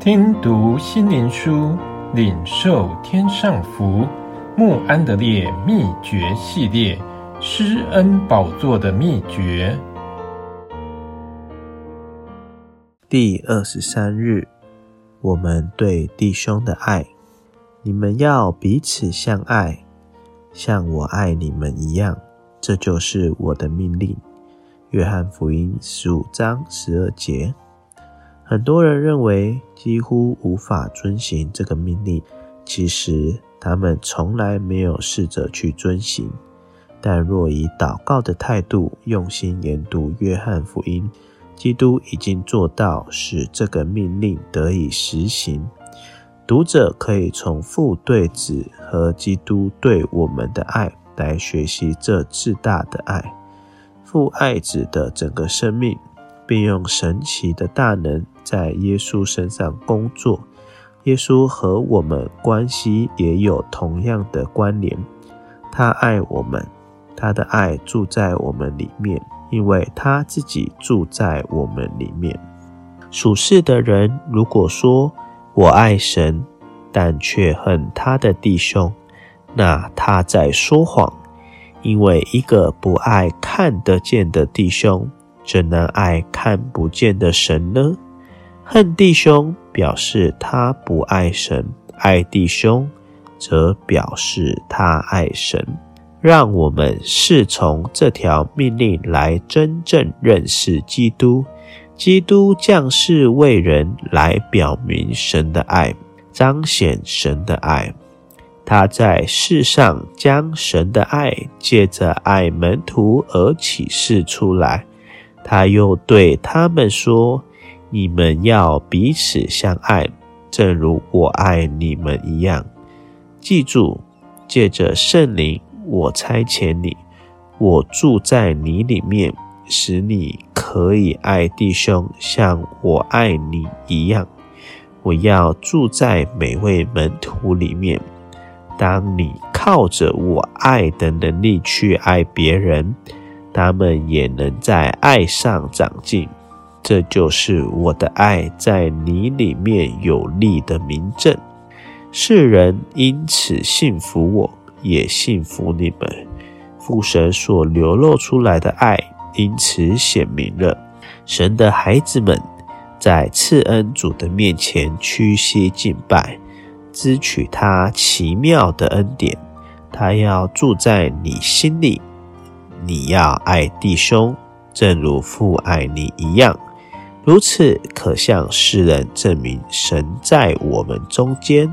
听读心灵书，领受天上福。穆安德烈秘诀系列，施恩宝座的秘诀。第二十三日，我们对弟兄的爱，你们要彼此相爱，像我爱你们一样，这就是我的命令。约翰福音十五章十二节。很多人认为几乎无法遵行这个命令，其实他们从来没有试着去遵行。但若以祷告的态度用心研读约翰福音，基督已经做到使这个命令得以实行。读者可以从父对子和基督对我们的爱来学习这至大的爱。父爱子的整个生命，并用神奇的大能在耶稣身上工作。耶稣和我们关系也有同样的关联。他爱我们，他的爱住在我们里面，因为他自己住在我们里面。属世的人如果说我爱神，但却恨他的弟兄，那他在说谎。因为一个不爱看得见的弟兄，怎能爱看不见的神呢？恨弟兄表示他不爱神，爱弟兄则表示他爱神。让我们是从这条命令来真正认识基督。基督降世为人，来表明神的爱，彰显神的爱。他在世上将神的爱借着爱门徒而启示出来。他又对他们说：“你们要彼此相爱，正如我爱你们一样。”记住，借着圣灵，我差遣你，我住在你里面，使你可以爱弟兄，像我爱你一样。我要住在每位门徒里面。当你靠着我爱的能力去爱别人，他们也能在爱上长进。这就是我的爱在你里面有力的明证。世人因此信服我，也信服你们。父神所流露出来的爱因此显明了。神的孩子们在赐恩主的面前屈膝敬拜。支取他奇妙的恩典，他要住在你心里。你要爱弟兄，正如父爱你一样。如此，可向世人证明神在我们中间。